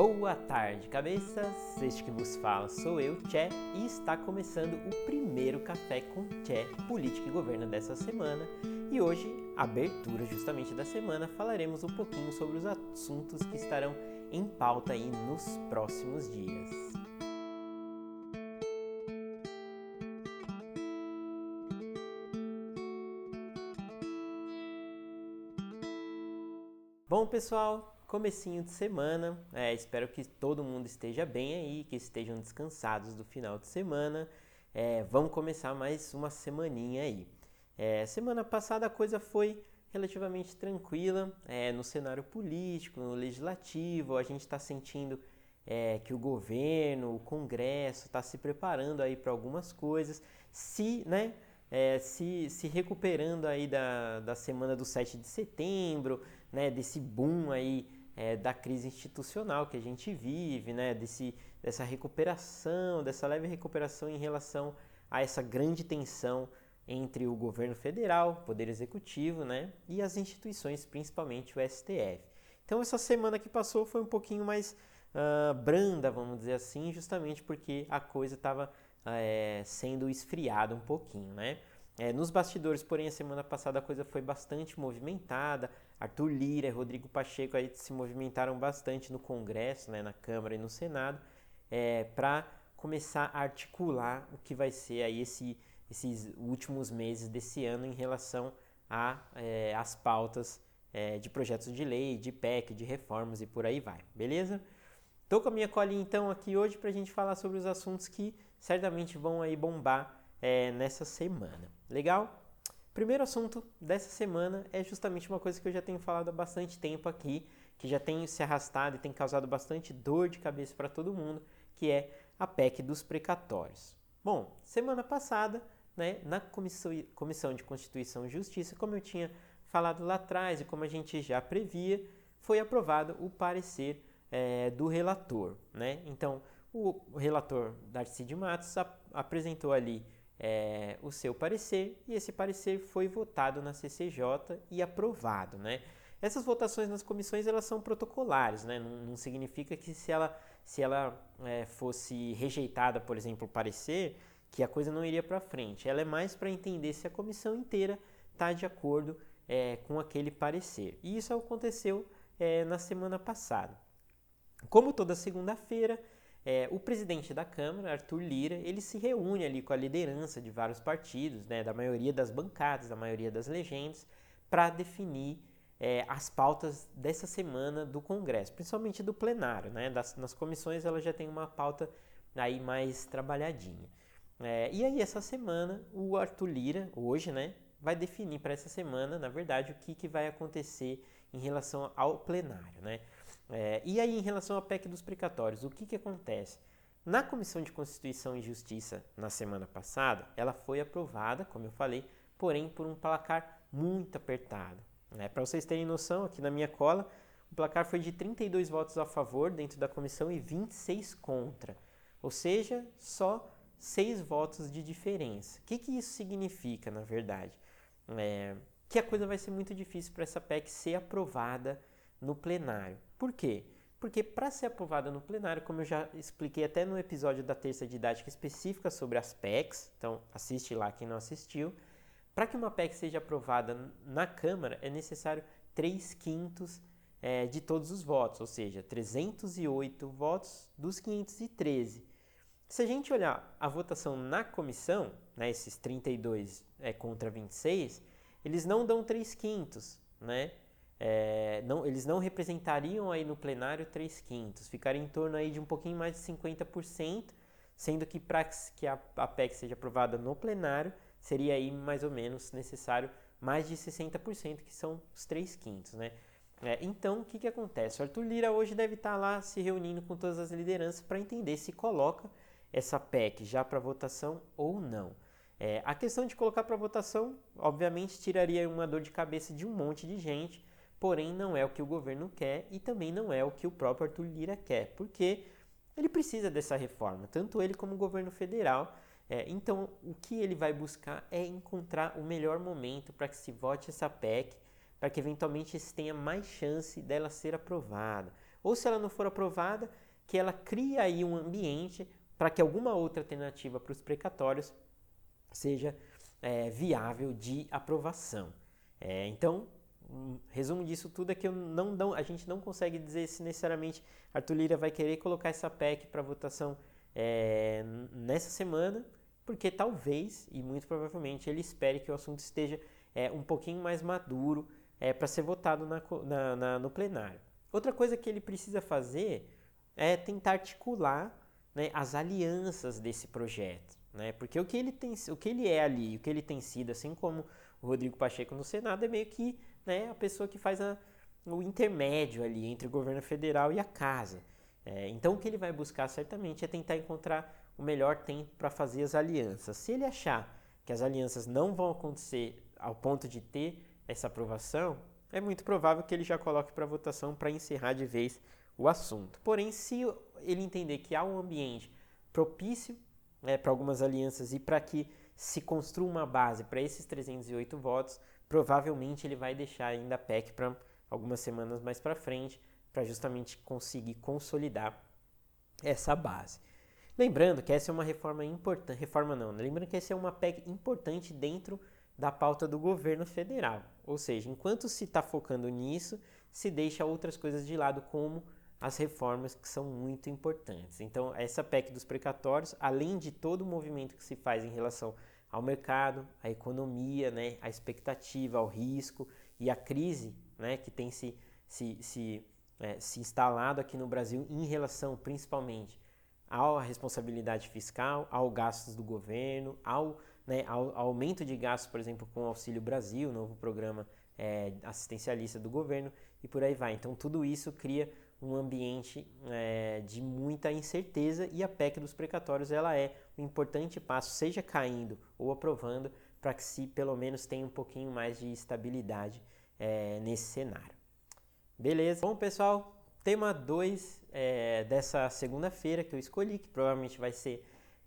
Boa tarde, cabeças! Este que vos fala sou eu, Tché, e está começando o primeiro Café com Tché, Política e Governo dessa semana. E hoje, abertura justamente da semana, falaremos um pouquinho sobre os assuntos que estarão em pauta aí nos próximos dias. Bom, pessoal, comecinho de semana. É, espero que todo mundo esteja bem aí, que estejam descansados do final de semana. É, vamos começar mais uma semaninha aí. É, semana passada a coisa foi relativamente tranquila é, no cenário político, no legislativo. A gente está sentindo é, que o governo, o Congresso está se preparando aí para algumas coisas, se, né, é, se, se recuperando aí da, da semana do 7 de setembro, né, desse boom aí é, da crise institucional que a gente vive, né, desse, dessa recuperação, dessa leve recuperação em relação a essa grande tensão entre o governo federal, poder executivo, né, e as instituições, principalmente o STF. Então essa semana que passou foi um pouquinho mais uh, branda, vamos dizer assim, justamente porque a coisa estava é, sendo esfriada um pouquinho, né? É, nos bastidores, porém, a semana passada a coisa foi bastante movimentada. Arthur Lira Rodrigo Pacheco aí se movimentaram bastante no Congresso, né, na Câmara e no Senado, é, para começar a articular o que vai ser aí esse, esses últimos meses desse ano em relação às é, pautas é, de projetos de lei, de PEC, de reformas e por aí vai, beleza? Estou com a minha colinha então aqui hoje para a gente falar sobre os assuntos que certamente vão aí bombar é, nessa semana. Legal? Primeiro assunto dessa semana é justamente uma coisa que eu já tenho falado há bastante tempo aqui, que já tem se arrastado e tem causado bastante dor de cabeça para todo mundo, que é a PEC dos precatórios. Bom, semana passada, né, na Comissão, de Constituição e Justiça, como eu tinha falado lá atrás e como a gente já previa, foi aprovado o parecer é, do relator. Né? Então, o relator Darcy de Matos ap apresentou ali é, o seu parecer e esse parecer foi votado na CCJ e aprovado, né? Essas votações nas comissões elas são protocolares, né? Não, não significa que se ela, se ela é, fosse rejeitada, por exemplo, o parecer, que a coisa não iria para frente. Ela é mais para entender se a comissão inteira está de acordo é, com aquele parecer. E isso aconteceu é, na semana passada. Como toda segunda-feira, é, o presidente da Câmara, Arthur Lira, ele se reúne ali com a liderança de vários partidos, né, da maioria das bancadas, da maioria das legendas, para definir é, as pautas dessa semana do Congresso, principalmente do plenário. Né? Das, nas comissões ela já tem uma pauta aí mais trabalhadinha. É, e aí essa semana o Arthur Lira, hoje, né, vai definir para essa semana, na verdade, o que, que vai acontecer em relação ao plenário. Né? É, e aí, em relação à PEC dos precatórios, o que, que acontece? Na Comissão de Constituição e Justiça, na semana passada, ela foi aprovada, como eu falei, porém por um placar muito apertado. Né? Para vocês terem noção, aqui na minha cola, o placar foi de 32 votos a favor dentro da comissão e 26 contra. Ou seja, só 6 votos de diferença. O que, que isso significa, na verdade? É, que a coisa vai ser muito difícil para essa PEC ser aprovada no plenário. Por quê? Porque para ser aprovada no plenário, como eu já expliquei até no episódio da terça didática específica sobre as PECs, então assiste lá quem não assistiu, para que uma PEC seja aprovada na Câmara é necessário 3 quintos é, de todos os votos, ou seja, 308 votos dos 513. Se a gente olhar a votação na comissão, né, esses 32 é, contra 26, eles não dão 3 quintos, né? É, não, eles não representariam aí no plenário 3 quintos, ficaria em torno aí de um pouquinho mais de 50%, sendo que para que a, a PEC seja aprovada no plenário, seria aí mais ou menos necessário mais de 60%, que são os 3 quintos, né? É, então, o que, que acontece? O Arthur Lira hoje deve estar lá se reunindo com todas as lideranças para entender se coloca essa PEC já para votação ou não. É, a questão de colocar para votação, obviamente, tiraria uma dor de cabeça de um monte de gente, porém não é o que o governo quer e também não é o que o próprio Arthur Lira quer, porque ele precisa dessa reforma, tanto ele como o governo federal. É, então, o que ele vai buscar é encontrar o melhor momento para que se vote essa PEC, para que eventualmente se tenha mais chance dela ser aprovada. ou se ela não for aprovada, que ela cria aí um ambiente para que alguma outra alternativa para os precatórios seja é, viável de aprovação. É, então, um resumo disso tudo é que não, não, a gente não consegue dizer se necessariamente Arthur Lira vai querer colocar essa PEC para votação é, nessa semana, porque talvez e muito provavelmente ele espere que o assunto esteja é, um pouquinho mais maduro é, para ser votado na, na, na, no plenário. Outra coisa que ele precisa fazer é tentar articular né, as alianças desse projeto. Né? Porque o que, ele tem, o que ele é ali, o que ele tem sido, assim como o Rodrigo Pacheco no Senado, é meio que né, a pessoa que faz a, o intermédio ali entre o governo federal e a casa. É, então o que ele vai buscar certamente é tentar encontrar o melhor tempo para fazer as alianças. Se ele achar que as alianças não vão acontecer ao ponto de ter essa aprovação, é muito provável que ele já coloque para votação para encerrar de vez o assunto. Porém, se ele entender que há um ambiente propício né, para algumas alianças e para que se construa uma base para esses 308 votos, provavelmente ele vai deixar ainda a PEC para algumas semanas mais para frente, para justamente conseguir consolidar essa base. Lembrando que essa é uma reforma importante, reforma não, né? lembrando que essa é uma PEC importante dentro da pauta do governo federal. Ou seja, enquanto se está focando nisso, se deixa outras coisas de lado, como as reformas que são muito importantes. Então, essa PEC dos precatórios, além de todo o movimento que se faz em relação ao mercado, à economia, né, à expectativa, ao risco e à crise né, que tem se, se, se, é, se instalado aqui no Brasil em relação principalmente à responsabilidade fiscal, ao gastos do governo, ao, né, ao, ao aumento de gastos, por exemplo, com o Auxílio Brasil, novo programa é, assistencialista do governo, e por aí vai. Então, tudo isso cria um ambiente é, de muita incerteza e a PEC dos precatórios ela é um importante passo, seja caindo ou aprovando, para que se pelo menos tenha um pouquinho mais de estabilidade é, nesse cenário. Beleza? Bom, pessoal, tema 2 é, dessa segunda-feira que eu escolhi, que provavelmente vai ser,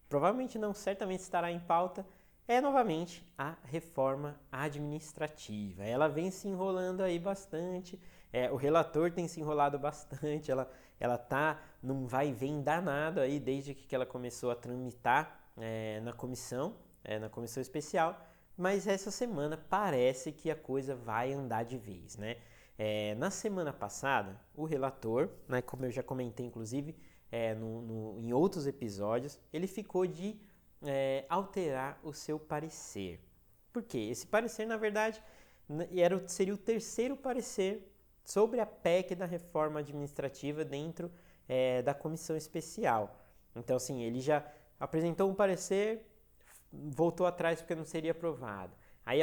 provavelmente não, certamente estará em pauta, é novamente a reforma administrativa. Ela vem se enrolando aí bastante é, o relator tem se enrolado bastante, ela, ela tá num vai e vem danado aí desde que ela começou a tramitar é, na comissão, é, na comissão especial, mas essa semana parece que a coisa vai andar de vez, né? É, na semana passada, o relator, né, como eu já comentei inclusive é, no, no, em outros episódios, ele ficou de é, alterar o seu parecer. Por quê? Esse parecer, na verdade, era, seria o terceiro parecer sobre a PEC da reforma administrativa dentro é, da comissão especial. Então, assim, ele já apresentou um parecer, voltou atrás porque não seria aprovado. Aí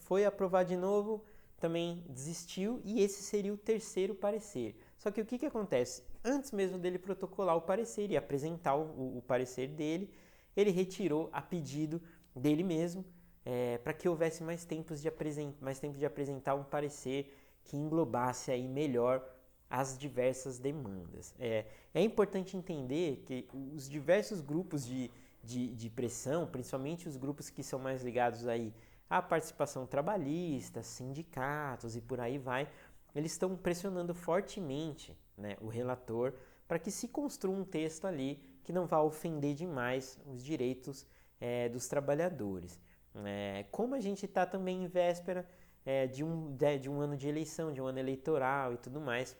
foi aprovado de novo, também desistiu e esse seria o terceiro parecer. Só que o que, que acontece? Antes mesmo dele protocolar o parecer e apresentar o, o parecer dele, ele retirou a pedido dele mesmo é, para que houvesse mais, tempos de mais tempo de apresentar um parecer que englobasse aí melhor as diversas demandas. É, é importante entender que os diversos grupos de, de, de, pressão, principalmente os grupos que são mais ligados aí à participação trabalhista, sindicatos e por aí vai, eles estão pressionando fortemente né, o relator para que se construa um texto ali que não vá ofender demais os direitos é, dos trabalhadores. É, como a gente está também em véspera é, de, um, de, de, um ano de eleição, de um ano eleitoral e tudo mais.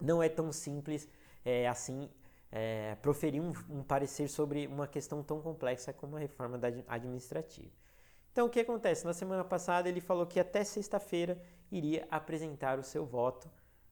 Não é tão simples é, assim é, proferir um, um, parecer sobre uma questão tão complexa como a reforma administrativa. Então, o que acontece? Na semana passada, ele falou que até sexta-feira iria apresentar o seu voto,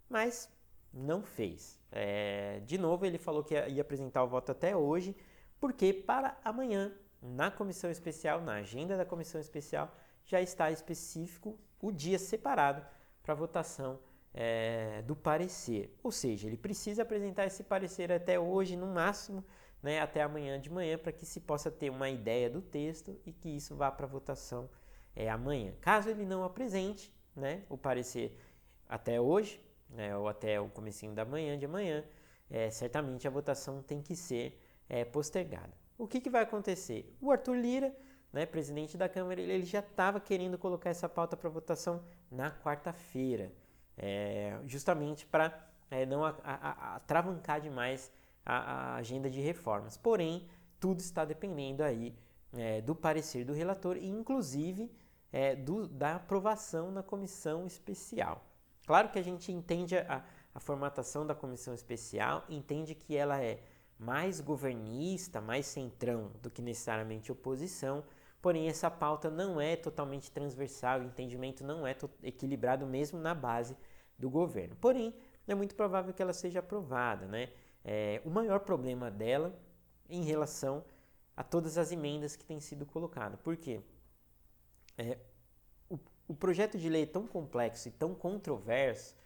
mas não fez. É, de novo, ele falou que ia apresentar o voto até hoje, porque para amanhã, na comissão especial, na agenda da comissão especial, já está específico o dia separado para votação é, do parecer. Ou seja, ele precisa apresentar esse parecer até hoje, no máximo, né, até amanhã de manhã, para que se possa ter uma ideia do texto e que isso vá para votação é, amanhã. Caso ele não apresente né, o parecer até hoje, né, ou até o comecinho da manhã de amanhã, é, certamente a votação tem que ser postergada. O que, que vai acontecer? O Arthur Lira né, presidente da Câmara, ele, já estava querendo colocar essa pauta para votação na quarta-feira, é, justamente para é, não atravancar demais a, a, agenda de reformas. Porém, tudo está dependendo aí é, do parecer do relator e, inclusive, é, do, da aprovação na comissão especial. Claro que a gente entende a, a formatação da comissão especial, entende que ela é mais governista, mais centrão do que necessariamente oposição, porém essa pauta não é totalmente transversal, o entendimento não é equilibrado mesmo na base do governo. Porém, é muito provável que ela seja aprovada. Né? É, o maior problema dela em relação a todas as emendas que têm sido colocadas. Por quê? É, o, o projeto de lei é tão complexo e tão controverso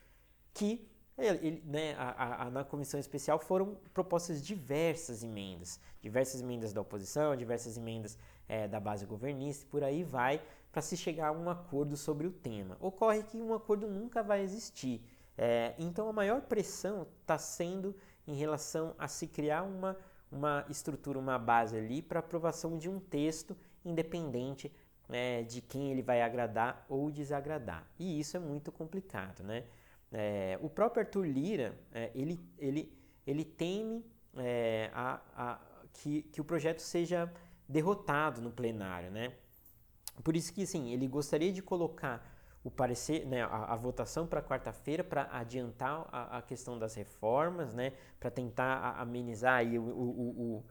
que ele, né, a, a, na comissão especial foram propostas diversas emendas, diversas emendas da oposição, diversas emendas é, da base governista, por aí vai, para se chegar a um acordo sobre o tema. Ocorre que um acordo nunca vai existir. É, então a maior pressão está sendo em relação a se criar uma, uma estrutura, uma base ali para aprovação de um texto independente é, de quem ele vai agradar ou desagradar. E isso é muito complicado, né? É, o próprio Arthur Lira, é, ele, ele, ele teme é, a, a, que, que o projeto seja derrotado no plenário, né? Por isso que, sim, ele gostaria de colocar o parecer, né, a, a votação para quarta-feira para adiantar a, a, questão das reformas, né, para tentar amenizar aí o, o, o,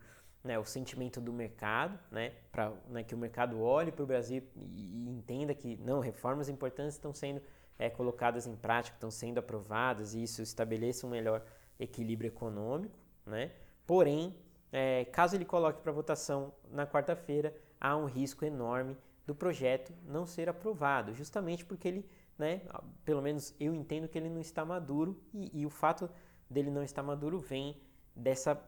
né, o sentimento do mercado, né, para né, que o mercado olhe para o Brasil e, e entenda que não reformas importantes estão sendo é, colocadas em prática, estão sendo aprovadas e isso estabeleça um melhor equilíbrio econômico, né? Porém, é, caso ele coloque para votação na quarta-feira, há um risco enorme do projeto não ser aprovado, justamente porque ele, né, pelo menos eu entendo que ele não está maduro e, e o fato dele não estar maduro vem dessa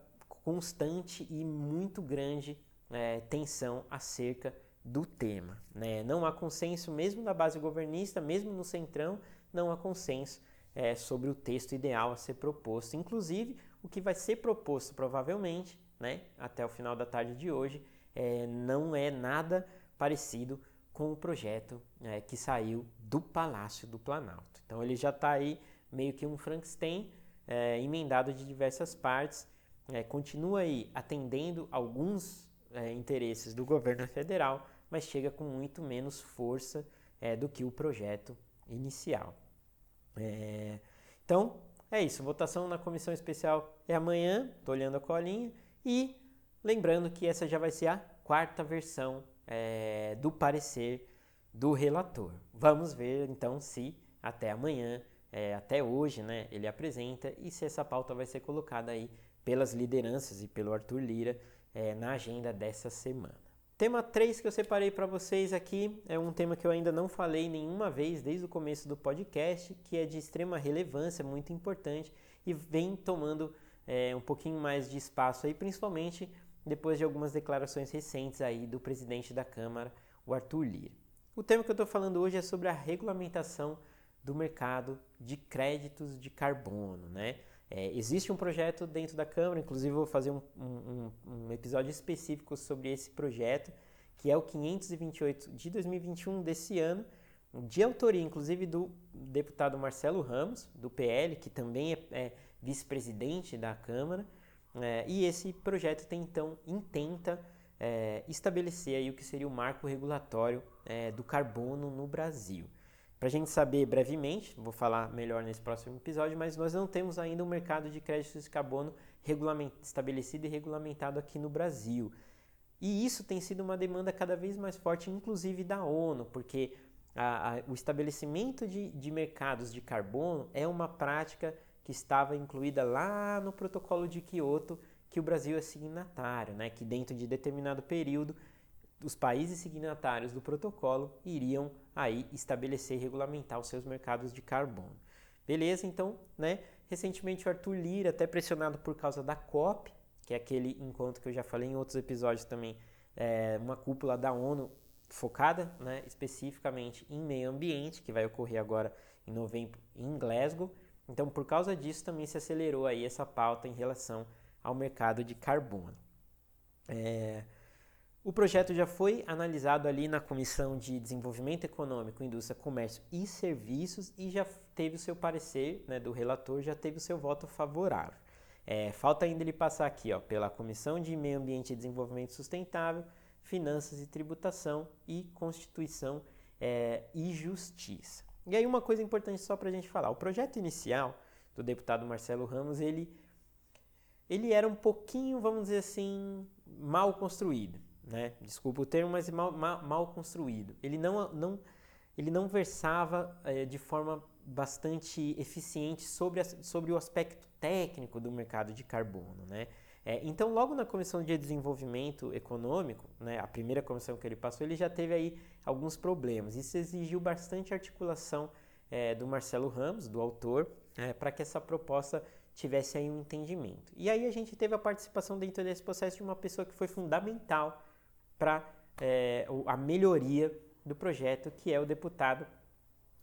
constante e muito grande é, tensão acerca do tema. Né? Não há consenso, mesmo na base governista, mesmo no centrão, não há consenso é, sobre o texto ideal a ser proposto. Inclusive, o que vai ser proposto provavelmente, né, até o final da tarde de hoje, é, não é nada parecido com o projeto é, que saiu do Palácio do Planalto. Então ele já está aí meio que um Frankenstein é, emendado de diversas partes, é, continua aí atendendo alguns é, interesses do governo federal, mas chega com muito menos força é, do que o projeto inicial. É, então, é isso. Votação na comissão especial é amanhã, estou olhando a colinha, e lembrando que essa já vai ser a quarta versão é, do parecer do relator. Vamos ver então se até amanhã, é, até hoje, né, ele apresenta e se essa pauta vai ser colocada aí pelas lideranças e pelo Arthur Lira é, na agenda dessa semana. Tema 3 que eu separei para vocês aqui é um tema que eu ainda não falei nenhuma vez desde o começo do podcast, que é de extrema relevância, muito importante e vem tomando é, um pouquinho mais de espaço aí, principalmente depois de algumas declarações recentes aí do presidente da Câmara, o Arthur Lira. O tema que eu estou falando hoje é sobre a regulamentação do mercado de créditos de carbono, né? É, existe um projeto dentro da Câmara, inclusive vou fazer um, um, um, episódio específico sobre esse projeto, que é o 528 de 2021 desse ano, de autoria inclusive do deputado Marcelo Ramos, do PL, que também é, é vice-presidente da Câmara, é, e esse projeto tem, então intenta é, estabelecer aí o que seria o marco regulatório é, do carbono no Brasil. Para a gente saber brevemente, vou falar melhor nesse próximo episódio, mas nós não temos ainda um mercado de créditos de carbono estabelecido e regulamentado aqui no Brasil. E isso tem sido uma demanda cada vez mais forte, inclusive da ONU, porque a, a, o estabelecimento de, de mercados de carbono é uma prática que estava incluída lá no protocolo de Kyoto, que o Brasil é signatário, né? que dentro de determinado período os países signatários do protocolo iriam aí estabelecer e regulamentar os seus mercados de carbono. Beleza? Então, né, recentemente o Arthur Lira, até pressionado por causa da COP, que é aquele encontro que eu já falei em outros episódios também, é uma cúpula da ONU focada né, especificamente em meio ambiente, que vai ocorrer agora em novembro em Glasgow. Então, por causa disso, também se acelerou aí essa pauta em relação ao mercado de carbono. É, O projeto já foi analisado ali na Comissão de Desenvolvimento Econômico, Indústria, Comércio e Serviços e já teve o seu parecer né, do relator, já teve o seu voto favorável. É, falta ainda ele passar aqui ó, pela Comissão de Meio Ambiente e Desenvolvimento Sustentável, Finanças e Tributação e Constituição é, e Justiça. E aí uma coisa importante só para a gente falar, o projeto inicial do deputado Marcelo Ramos, ele, ele era um pouquinho, vamos dizer assim, mal construído né? Desculpa o termo, mas mal, mal, mal construído. Ele não, não, ele não versava é, de forma bastante eficiente sobre, a, sobre o aspecto técnico do mercado de carbono, né? É, então, logo na Comissão de Desenvolvimento Econômico, né, a primeira comissão que ele passou, ele já teve aí alguns problemas. Isso exigiu bastante articulação é, do Marcelo Ramos, do autor, é, para que essa proposta tivesse aí um entendimento. E aí a gente teve a participação dentro desse processo de uma pessoa que foi fundamental para é, a melhoria do projeto, que é o deputado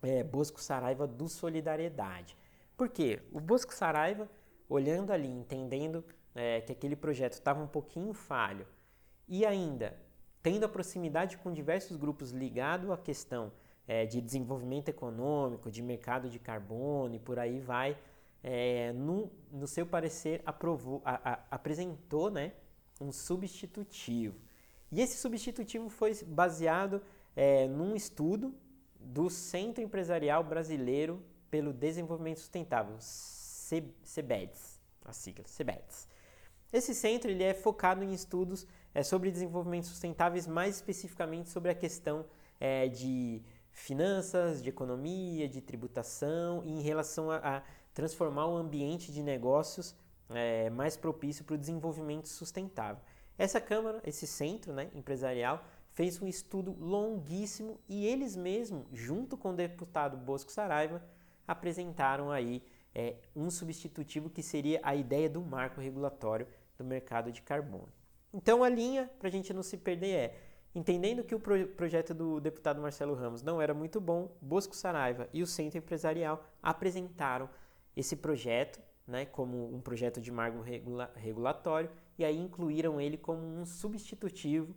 é, Bosco Saraiva do Solidariedade. Por quê? O Bosco Saraiva, olhando ali, entendendo é, que aquele projeto estava um pouquinho falho e ainda tendo a proximidade com diversos grupos ligados à questão é, de desenvolvimento econômico, de mercado de carbono e por aí vai, é, no, no, seu parecer aprovou, a, a, apresentou né, um substitutivo. E esse substitutivo foi baseado é, num estudo do Centro Empresarial Brasileiro pelo Desenvolvimento Sustentável, CEBEDS, a sigla, CEBEDS. Esse centro ele é focado em estudos é, sobre desenvolvimento sustentáveis, mais especificamente sobre a questão é, de finanças, de economia, de tributação e em relação a, a transformar o ambiente de negócios é, mais propício para o desenvolvimento sustentável. Essa Câmara, esse centro né, empresarial, fez um estudo longuíssimo e eles mesmos, junto com o deputado Bosco Saraiva, apresentaram aí é, um substitutivo que seria a ideia do marco regulatório do mercado de carbono. Então a linha, para a gente não se perder, é entendendo que o pro projeto do deputado Marcelo Ramos não era muito bom, Bosco Saraiva e o Centro Empresarial apresentaram esse projeto né, como um projeto de marco regula regulatório e aí incluíram ele como um substitutivo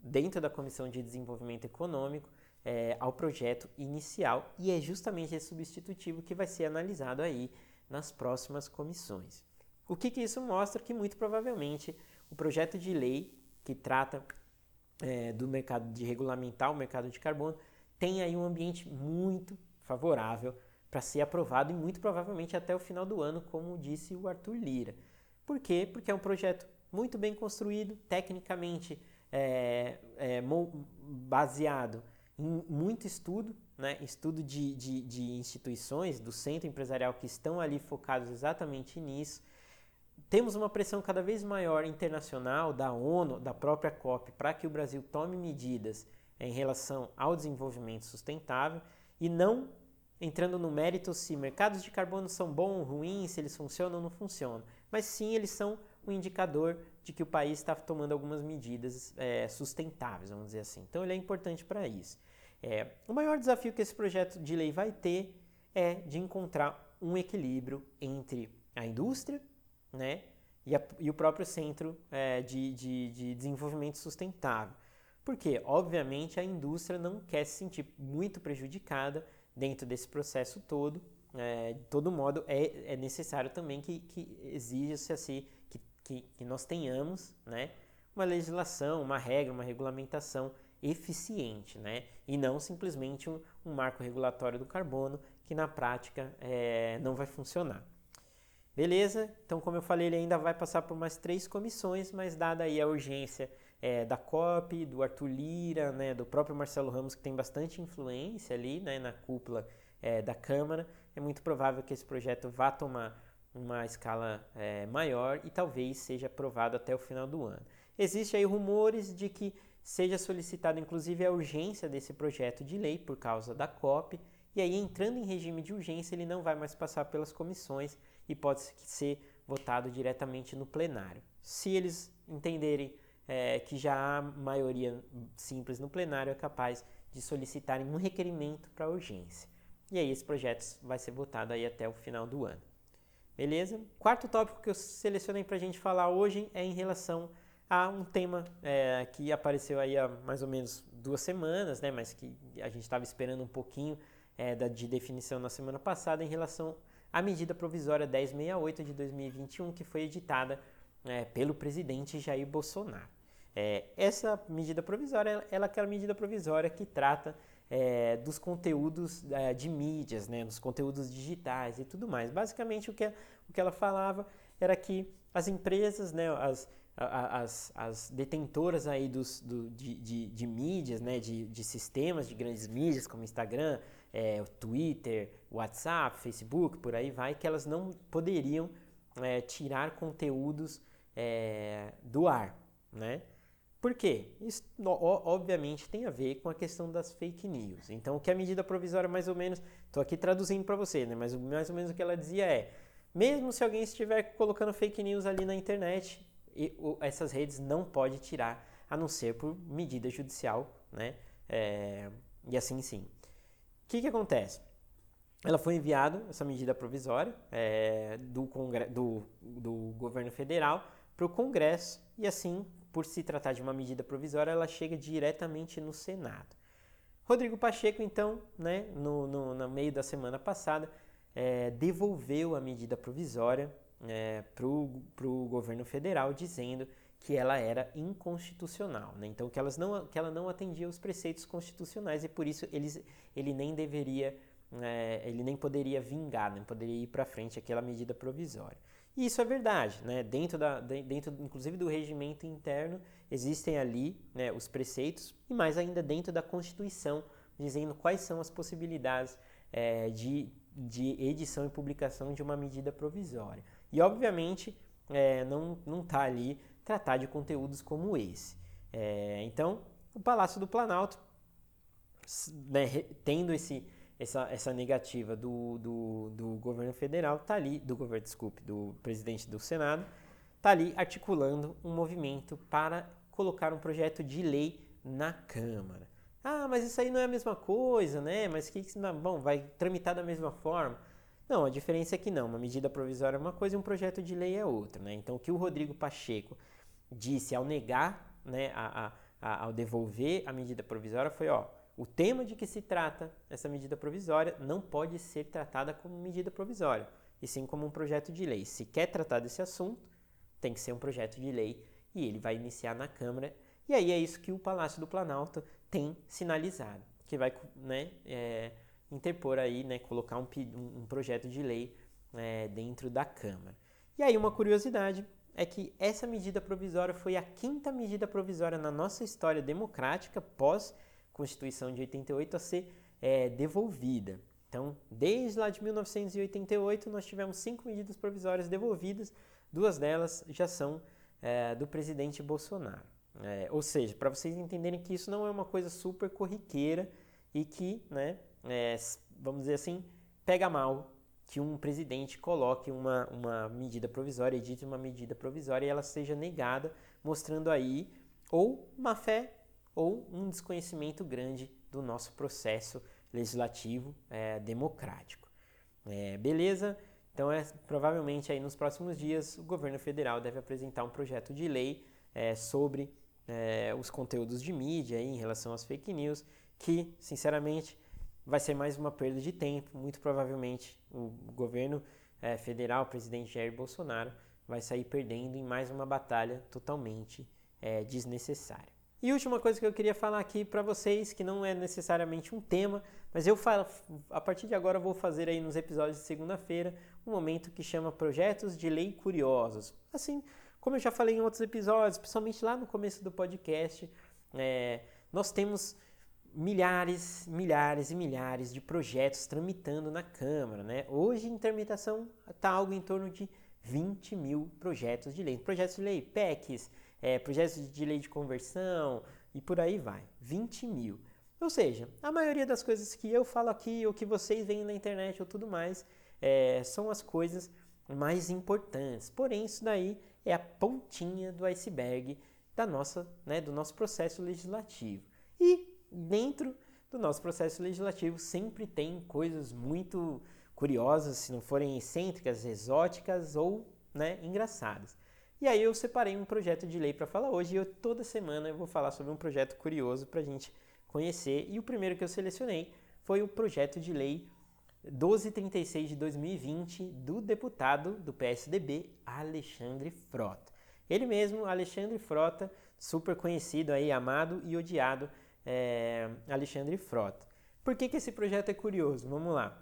dentro da Comissão de Desenvolvimento Econômico é, ao projeto inicial e é justamente esse substitutivo que vai ser analisado aí nas próximas comissões. O que, que isso mostra? Que muito provavelmente o projeto de lei que trata é, do mercado de regulamentar o mercado de carbono tem aí um ambiente muito favorável para ser aprovado e muito provavelmente até o final do ano, como disse o Arthur Lira. Por quê? Porque é um projeto muito bem construído, tecnicamente é, é, baseado em muito estudo, né? estudo de, de, de instituições do centro empresarial que estão ali focados exatamente nisso. Temos uma pressão cada vez maior internacional da ONU, da própria COP, para que o Brasil tome medidas em relação ao desenvolvimento sustentável e não entrando no mérito se mercados de carbono são bons ou ruins, se eles funcionam ou não funcionam, mas sim eles são um indicador de que o país está tomando algumas medidas é, sustentáveis, vamos dizer assim. Então ele é importante para isso. É, o maior desafio que esse projeto de lei vai ter é de encontrar um equilíbrio entre a indústria né, e, a, e o próprio Centro é, de, de, de Desenvolvimento Sustentável. Porque, obviamente, a indústria não quer se sentir muito prejudicada dentro desse processo todo. É, de todo modo, é, é necessário também que, que exija-se assim, que, que, nós tenhamos né, uma legislação, uma regra, uma regulamentação eficiente, né? E não simplesmente um, um marco regulatório do carbono que na prática é, não vai funcionar. Beleza? Então, como eu falei, ele ainda vai passar por mais três comissões, mas dada aí a urgência é, da COP, do Arthur Lira, né, do próprio Marcelo Ramos, que tem bastante influência ali né, na cúpula é, da Câmara, é muito provável que esse projeto vá tomar uma escala é, maior e talvez seja aprovado até o final do ano. Existem aí rumores de que seja solicitado inclusive a urgência desse projeto de lei por causa da COP, e aí entrando em regime de urgência ele não vai mais passar pelas comissões e pode ser votado diretamente no plenário. Se eles entenderem é, que já há maioria simples no plenário é capaz de solicitarem um requerimento para urgência. E aí esse projeto vai ser votado aí até o final do ano. Beleza? Quarto tópico que eu selecionei para a gente falar hoje é em relação a um tema é, que apareceu aí há mais ou menos duas semanas, né, mas que a gente estava esperando um pouquinho é, da, de definição na semana passada em relação à medida provisória 1068 de 2021, que foi editada é, pelo presidente Jair Bolsonaro. É, essa medida provisória, ela é aquela medida provisória que trata é, dos conteúdos é, de mídias, né, dos conteúdos digitais e tudo mais. Basicamente, o que, o que ela falava era que as empresas, né, as, as, as detentoras aí dos, do, de, de, de, mídias, né, de, de sistemas de grandes mídias como Instagram, é, Twitter, WhatsApp, Facebook, por aí vai, que elas não poderiam é, tirar conteúdos é, do ar, né? Por quê? Isso, obviamente, tem a ver com a questão das fake news. Então, o que a medida provisória, mais ou menos, estou aqui traduzindo para você, né? mas mais ou menos o que ela dizia é: mesmo se alguém estiver colocando fake news ali na internet, essas redes não pode tirar, a não ser por medida judicial, né? É, e assim sim. O que, que acontece? Ela foi enviada, essa medida provisória, é, do, do, do governo federal para o Congresso e assim por se tratar de uma medida provisória, ela chega diretamente no Senado. Rodrigo Pacheco, então, né, no, no, no meio da semana passada, é, devolveu a medida provisória é, para o governo federal, dizendo que ela era inconstitucional, né? então que, elas não, que ela não atendia os preceitos constitucionais e por isso eles, ele nem deveria, é, ele nem poderia vingar, nem poderia ir para frente aquela medida provisória. E isso é verdade, né? Dentro, da, dentro, inclusive do regimento interno, existem ali né, os preceitos e mais ainda dentro da Constituição, dizendo quais são as possibilidades é, de, de edição e publicação de uma medida provisória. E obviamente é, não está ali tratar de conteúdos como esse. É, então, o Palácio do Planalto, né, tendo esse essa, essa negativa do, do, do governo federal está ali, do governo, desculpe, do presidente do Senado, está ali articulando um movimento para colocar um projeto de lei na Câmara. Ah, mas isso aí não é a mesma coisa, né? Mas que, bom, vai tramitar da mesma forma. Não, a diferença é que não. Uma medida provisória é uma coisa e um projeto de lei é outra, né? Então, o que o Rodrigo Pacheco disse ao negar, né, a, a, a, ao devolver a medida provisória foi, ó, o tema de que se trata essa medida provisória não pode ser tratada como medida provisória, e sim como um projeto de lei. Se quer tratar desse assunto, tem que ser um projeto de lei e ele vai iniciar na Câmara. E aí é isso que o Palácio do Planalto tem sinalizado, que vai né, é, interpor aí, né, colocar um, um projeto de lei é, dentro da Câmara. E aí uma curiosidade é que essa medida provisória foi a quinta medida provisória na nossa história democrática pós Constituição de 88 a ser é, devolvida. Então, desde lá de 1988, nós tivemos cinco medidas provisórias devolvidas, duas delas já são é, do presidente Bolsonaro. É, ou seja, para vocês entenderem que isso não é uma coisa super corriqueira e que, né, é, vamos dizer assim, pega mal que um presidente coloque uma, uma medida provisória, edite uma medida provisória e ela seja negada, mostrando aí ou má fé ou um desconhecimento grande do nosso processo legislativo é, democrático. É, beleza? Então, é, provavelmente aí nos próximos dias o governo federal deve apresentar um projeto de lei é, sobre é, os conteúdos de mídia aí, em relação às fake news, que, sinceramente, vai ser mais uma perda de tempo. Muito provavelmente o governo é, federal, o presidente Jair Bolsonaro, vai sair perdendo em mais uma batalha totalmente é, desnecessária. E última coisa que eu queria falar aqui para vocês, que não é necessariamente um tema, mas eu falo, a partir de agora vou fazer aí nos episódios de segunda-feira um momento que chama Projetos de Lei Curiosos. Assim, como eu já falei em outros episódios, principalmente lá no começo do podcast, é, nós temos milhares, milhares e milhares de projetos tramitando na Câmara. Né? Hoje, em tramitação, está algo em torno de 20 mil projetos de lei. Projetos de lei, PECs, é, projetos de lei de conversão e por aí vai. 20 mil. Ou seja, a maioria das coisas que eu falo aqui ou que vocês veem na internet ou tudo mais é, são as coisas mais importantes. Porém, isso daí é a pontinha do iceberg da nossa, né, do nosso processo legislativo. E dentro do nosso processo legislativo sempre tem coisas muito curiosas, se não forem excêntricas, exóticas ou né, engraçadas. E aí eu separei um projeto de lei para falar hoje e eu, toda semana eu vou falar sobre um projeto curioso para a gente conhecer. E o primeiro que eu selecionei foi o projeto de lei 1236 de 2020 do deputado do PSDB Alexandre Frota. Ele mesmo, Alexandre Frota, super conhecido aí, amado e odiado é, Alexandre Frota. Por que, que esse projeto é curioso? Vamos lá.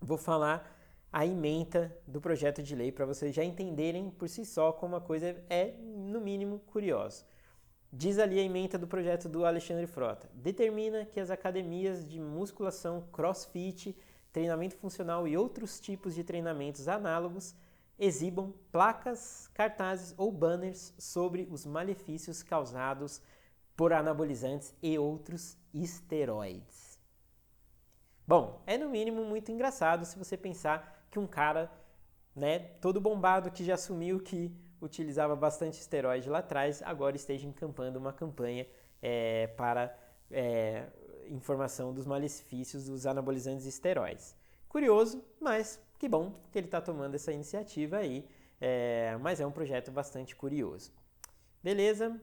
Vou falar a ementa do projeto de lei para vocês já entenderem por si só como a coisa é, no mínimo, curiosa. Diz ali a ementa do projeto do Alexandre Frota. Determina que as academias de musculação, crossfit, treinamento funcional e outros tipos de treinamentos análogos exibam placas, cartazes ou banners sobre os malefícios causados por anabolizantes e outros esteroides. Bom, é no mínimo muito engraçado se você pensar que um cara, né, todo bombado que já assumiu que utilizava bastante esteroide lá atrás, agora esteja encampando uma campanha é, para é, informação dos malefícios dos anabolizantes esteroides. Curioso, mas que bom que ele está tomando essa iniciativa aí, é, mas é um projeto bastante curioso. Beleza?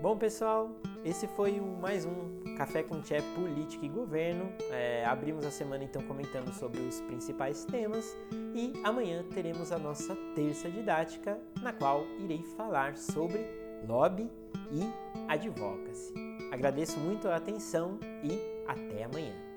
Bom, pessoal, esse foi o mais um Café com Tché Política e Governo. É, abrimos a semana então comentando sobre os principais temas e amanhã teremos a nossa terça didática, na qual irei falar sobre lobby e advocacy. Agradeço muito a atenção e até amanhã.